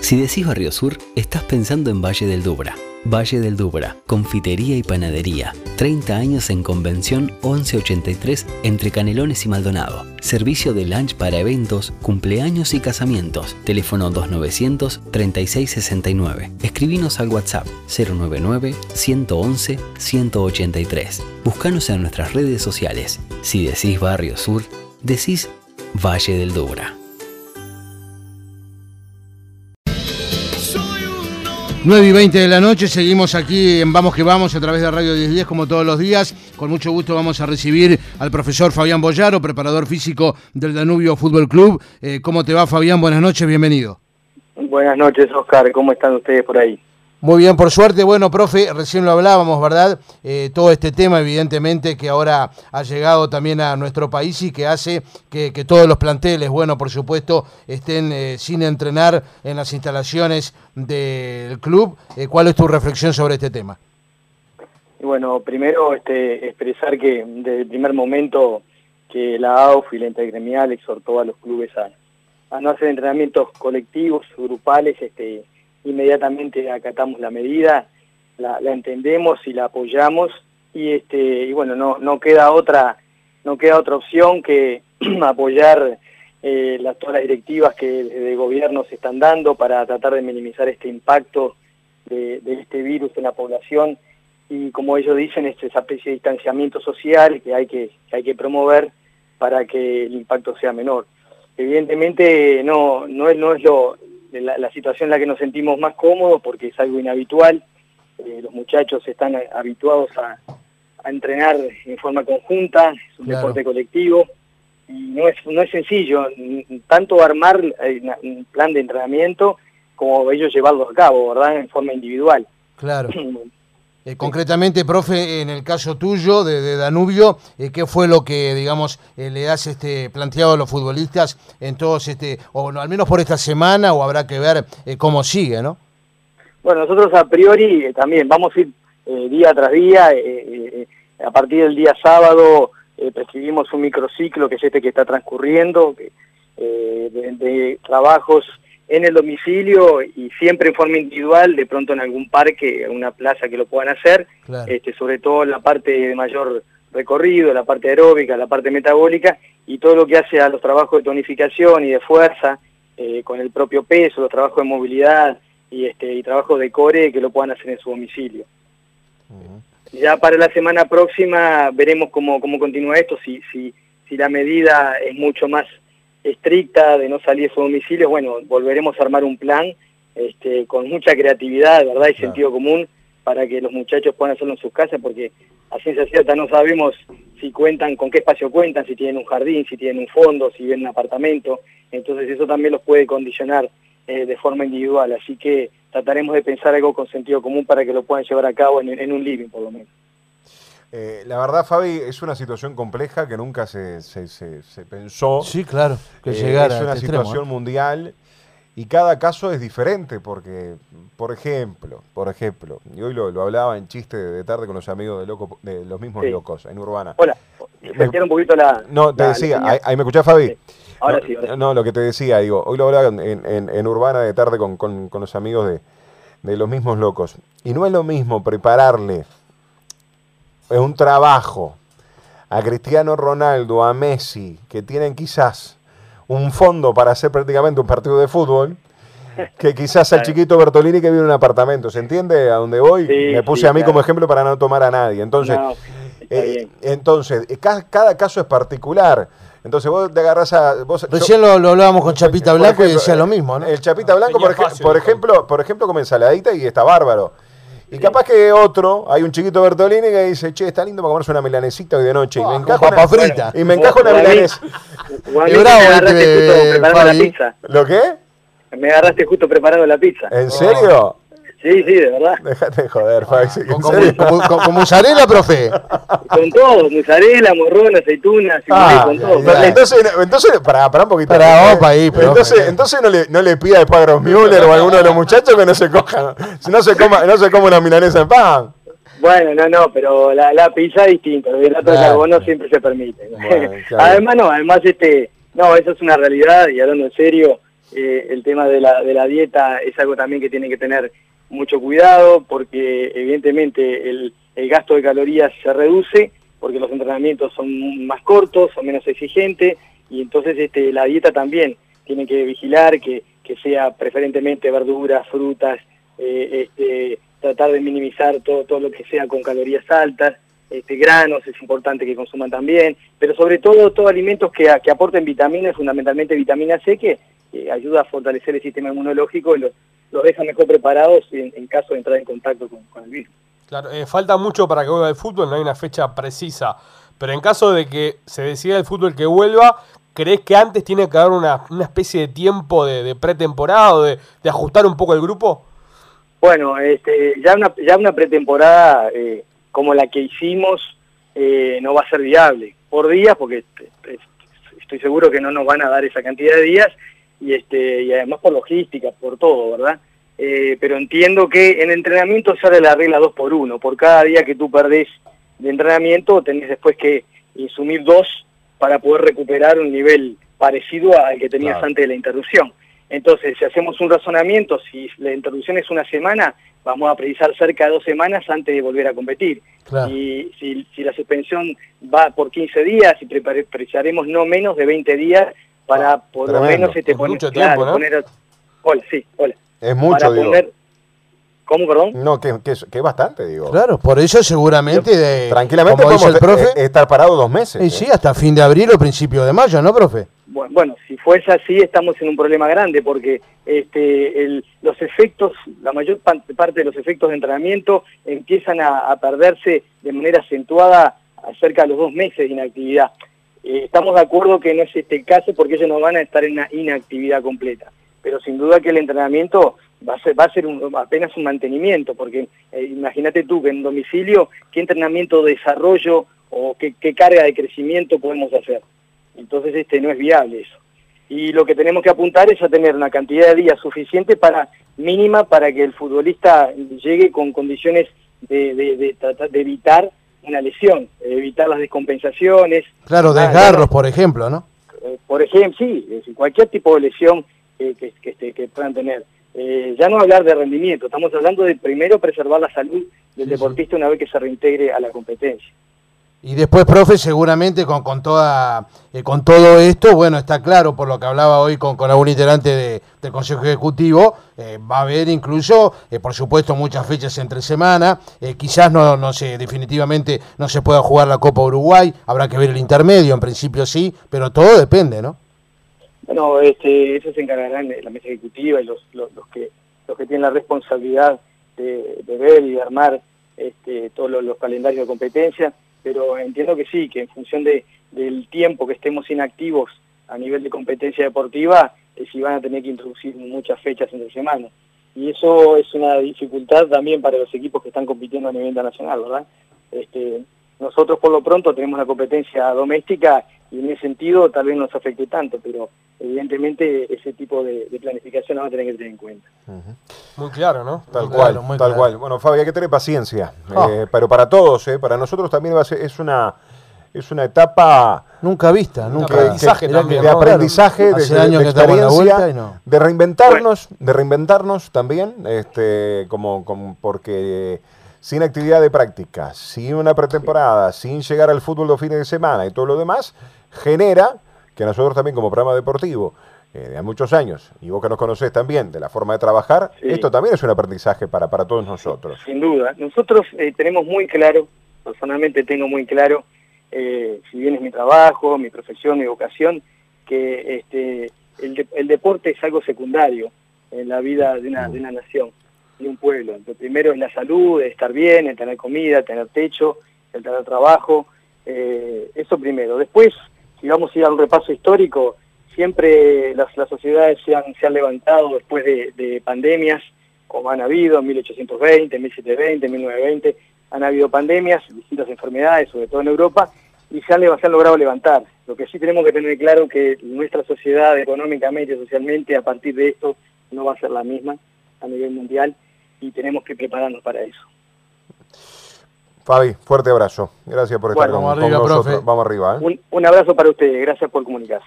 Si decís Barrio Sur, estás pensando en Valle del Dubra. Valle del Dubra, confitería y panadería. 30 años en Convención 1183 entre Canelones y Maldonado. Servicio de lunch para eventos, cumpleaños y casamientos. Teléfono 2900 3669. Escribinos al WhatsApp 099 111 183. Búscanos en nuestras redes sociales. Si decís Barrio Sur, decís Valle del Dubra. 9 y 20 de la noche, seguimos aquí en Vamos que Vamos a través de Radio 1010 como todos los días. Con mucho gusto vamos a recibir al profesor Fabián Boyaro, preparador físico del Danubio Fútbol Club. Eh, ¿Cómo te va Fabián? Buenas noches, bienvenido. Buenas noches Oscar, ¿cómo están ustedes por ahí? Muy bien, por suerte. Bueno, profe, recién lo hablábamos, ¿verdad? Eh, todo este tema, evidentemente, que ahora ha llegado también a nuestro país y que hace que, todos los planteles, bueno, por supuesto, estén eh, sin entrenar en las instalaciones del club. Eh, ¿Cuál es tu reflexión sobre este tema? Bueno, primero este, expresar que desde el primer momento que la AUF y la Intergremial exhortó a los clubes a, a no hacer entrenamientos colectivos, grupales, este inmediatamente acatamos la medida, la, entendemos y la apoyamos. Y este y bueno no no queda otra no queda otra opción que apoyar eh, las todas las directivas que de gobierno se están dando para tratar de minimizar este impacto de, este virus en la población. Y como ellos dicen es esa especie de distanciamiento social que hay que, que hay que promover para que el impacto sea menor. Evidentemente no no es no es lo la, situación en la que nos sentimos más cómodos porque es algo inhabitual. Eh, los muchachos están habituados a, entrenar en forma conjunta, es un deporte colectivo y no es, no es sencillo tanto armar eh, un plan de entrenamiento como ellos llevarlo a cabo, ¿verdad? En forma individual. Claro. Eh, concretamente, profe, en el caso tuyo de, Danubio, eh, ¿qué fue lo que, digamos, eh, le has este, planteado a los futbolistas en todos este, o al menos por esta semana, o habrá que ver cómo sigue, ¿no? Bueno, nosotros a priori también vamos a ir día tras día, a partir del día sábado prescribimos un microciclo que es este que está transcurriendo, de, de trabajos en el domicilio y siempre en forma individual, de pronto en algún parque, en una plaza que lo puedan hacer, este, sobre todo la parte de mayor recorrido, la parte aeróbica, la parte metabólica y todo lo que hace a los trabajos de tonificación y de fuerza eh, con el propio peso, los trabajos de movilidad y, este, y trabajos de core que lo puedan hacer en su domicilio. Ya para la semana próxima veremos cómo, cómo continúa esto, si, si, si la medida es mucho más estricta de no salir de su domicilio, bueno, volveremos a armar un plan este, con mucha creatividad, verdad y sentido común para que los muchachos puedan hacerlo en sus casas, porque a ciencia cierta no sabemos si cuentan, con qué espacio cuentan, si tienen un jardín, si tienen un fondo, si viven un apartamento, entonces eso también los puede condicionar eh, de forma individual, así que trataremos de pensar algo con sentido común para que lo puedan llevar a cabo en un living por lo menos. Eh, la verdad, Fabi, es una situación compleja que nunca se, se, pensó. Sí, claro, que eh, llegara. Es una este situación ¿eh? mundial y cada caso es diferente porque, por ejemplo, por ejemplo, y hoy lo, hablaba en chiste de tarde con los amigos de, loco, de los mismos locos en Urbana. Hola, me, un poquito la... No, te decía, ahí, me escuchás, Fabi. Ahora no, sí, No, lo que te decía, digo, hoy lo hablaba en, en, Urbana de tarde con, con, con los amigos de, de los mismos locos. Y no es lo mismo prepararle es un trabajo a Cristiano Ronaldo, a Messi, que tienen quizás un fondo para hacer prácticamente un partido de fútbol, que quizás al chiquito Bertolini que vive en un apartamento. ¿Se entiende a dónde voy? Me puse a mí como ejemplo para no tomar a nadie. Entonces, eh, entonces eh, cada, caso es particular. Entonces vos te agarras a. Vos, Recién lo, hablábamos con Chapita Blanco y decía lo mismo, ¿no? El Chapita Blanco, por, por ejemplo, por ejemplo, come ensaladita y está bárbaro. Y capaz que otro, hay un chiquito Bertolini que dice, che, está lindo para comerse una milanesita hoy de noche. y me encajo una, frita. Y me encajo una milanesa. Qué bravo este, preparando la pizza. ¿Lo qué? Me agarraste justo preparando la pizza. ¿En serio? Sí, sí, de verdad. Déjate de joder, Faxi. ¿Con, con, con, mozzarella, profe? Con todo, mozzarella, morrón, aceitunas, ah, con todo. Entonces, entonces para, para un poquito. Para opa ahí, pero Entonces, entonces no le, no le pida de Pagros Müller o a alguno de los muchachos que no se coja, no se coma, no se coma una milanesa en pan. Bueno, no, no, pero la, la pizza es distinta, el hidrato de carbono siempre se permite. además, no, además, este, no, eso es una realidad y hablando en serio, eh, el tema de la, de la dieta es algo también que tiene que tener mucho cuidado porque evidentemente el, el gasto de calorías se reduce porque los entrenamientos son más cortos, son menos exigentes y entonces este, la dieta también tiene que vigilar que, que sea preferentemente verduras, frutas, eh, este, tratar de minimizar todo, todo lo que sea con calorías altas, este, granos es importante que consuman también, pero sobre todo todos alimentos que, que aporten vitaminas, fundamentalmente vitamina C, que ayuda a fortalecer el sistema inmunológico y los, los deja mejor preparados en, caso de entrar en contacto con, el virus. Claro, eh, falta mucho para que vuelva el fútbol, no hay una fecha precisa, pero en caso de que se decida el fútbol que vuelva, ¿crees que antes tiene que haber una, una especie de tiempo de, de pretemporada o de, de, ajustar un poco el grupo? Bueno, este, ya, una, ya una pretemporada eh, como la que hicimos eh, no va a ser viable por días, porque estoy seguro que no nos van a dar esa cantidad de días, y, este, y además por logística, por todo, ¿verdad? Eh, pero entiendo que en entrenamiento sale la regla 2 por 1. Por cada día que tú perdés de entrenamiento, tenés después que insumir dos para poder recuperar un nivel parecido al que tenías antes de la interrupción. Entonces, si hacemos un razonamiento, si la interrupción es una semana, vamos a precisar cerca de dos semanas antes de volver a competir. Y si, si, la suspensión va por 15 días, y precisaremos no menos de 20 días para por lo menos este, poner, mucho tiempo, ¿no? poner, hola, sí, hola. Es mucho, digo. ¿Cómo, perdón? No, que, que, que, es bastante, digo. Claro, por eso seguramente... De, Tranquilamente como el profe, eh, estar parado dos meses. Y sí, hasta fin de abril o principio de mayo, ¿no, profe? Bueno, bueno, si fuese así estamos en un problema grande porque este, el, los efectos, la mayor parte de los efectos de entrenamiento empiezan a, a perderse de manera acentuada acerca de los dos meses de inactividad. Eh, estamos de acuerdo que no es este el caso porque ellos no van a estar en una inactividad completa, pero sin duda que el entrenamiento va a ser, va a ser apenas un mantenimiento, porque eh, imagínate tú que en domicilio, ¿qué entrenamiento de desarrollo o qué, carga de crecimiento podemos hacer? Entonces este no es viable eso. Y lo que tenemos que apuntar es a tener una cantidad de días suficiente para mínima para que el futbolista llegue con condiciones de, de, de, de evitar una lesión, evitar las descompensaciones. Claro, desgarros, por ejemplo, ¿no? Eh, por ejemplo, sí, cualquier tipo de lesión que, que, este, que puedan tener. Eh, ya no hablar de rendimiento, estamos hablando de primero preservar la salud del deportista una vez que se reintegre a la competencia. Y después, profe, seguramente con, con, toda, eh, con todo esto, bueno, está claro por lo que hablaba hoy con, con algún integrante de, del Consejo Ejecutivo, eh, va a haber incluso, eh, por supuesto, muchas fechas entre semana, quizás no, no sé, definitivamente no se pueda jugar la Copa Uruguay, habrá que ver el intermedio, en principio sí, pero todo depende, ¿no? Bueno, este, eso se encargarán la mesa ejecutiva y los, los, que, los que tienen la responsabilidad de, de ver y de armar este, todos los calendarios de competencia pero entiendo que sí, que en función de, del tiempo que estemos inactivos a nivel de competencia deportiva, eh, sí van a tener que introducir muchas fechas entre semana. Y eso es una dificultad también para los equipos que están compitiendo a nivel internacional, ¿verdad? Este, nosotros por lo pronto tenemos la competencia doméstica y en ese sentido tal vez no nos afecte tanto, pero evidentemente ese tipo de, planificación lo vamos a tener que tener en cuenta. Muy claro, ¿no? Tal cual, tal cual. Bueno, Fabi, hay que tener paciencia, ah. eh, pero para todos, eh, para nosotros también va a ser, es una es una etapa nunca vista, nunca. de aprendizaje, también, de, aprendizaje de, experiencia, de reinventarnos, de reinventarnos también, este, como, como porque sin actividad de práctica, sin una pretemporada, sin llegar al fútbol de fines de semana y todo lo demás, genera que nosotros también como programa deportivo eh, de muchos años, y vos que nos conocés también de la forma de trabajar, esto también es un aprendizaje para, para todos nosotros. Sin duda. Nosotros eh, tenemos muy claro, personalmente tengo muy claro, eh, si bien es mi trabajo, mi profesión, mi vocación, que este, el, el deporte es algo secundario en la vida de una, de una nación de un pueblo. Lo primero es la salud, estar bien, el tener comida, tener techo, el tener trabajo, eh, eso primero. Después, si vamos a ir a un repaso histórico, siempre las, las sociedades se han, se han levantado después de, pandemias, como han habido en 1820, 1720, 1920, han habido pandemias, distintas enfermedades, sobre todo en Europa, y se han, se han logrado levantar. Lo que sí tenemos que tener claro que nuestra sociedad económicamente y socialmente a partir de esto no va a ser la misma a nivel mundial y tenemos que prepararnos para eso. Fabi, fuerte abrazo. Gracias por estar con, nosotros. Vamos arriba. ¿eh? Un, un abrazo para ustedes. Gracias por comunicarse.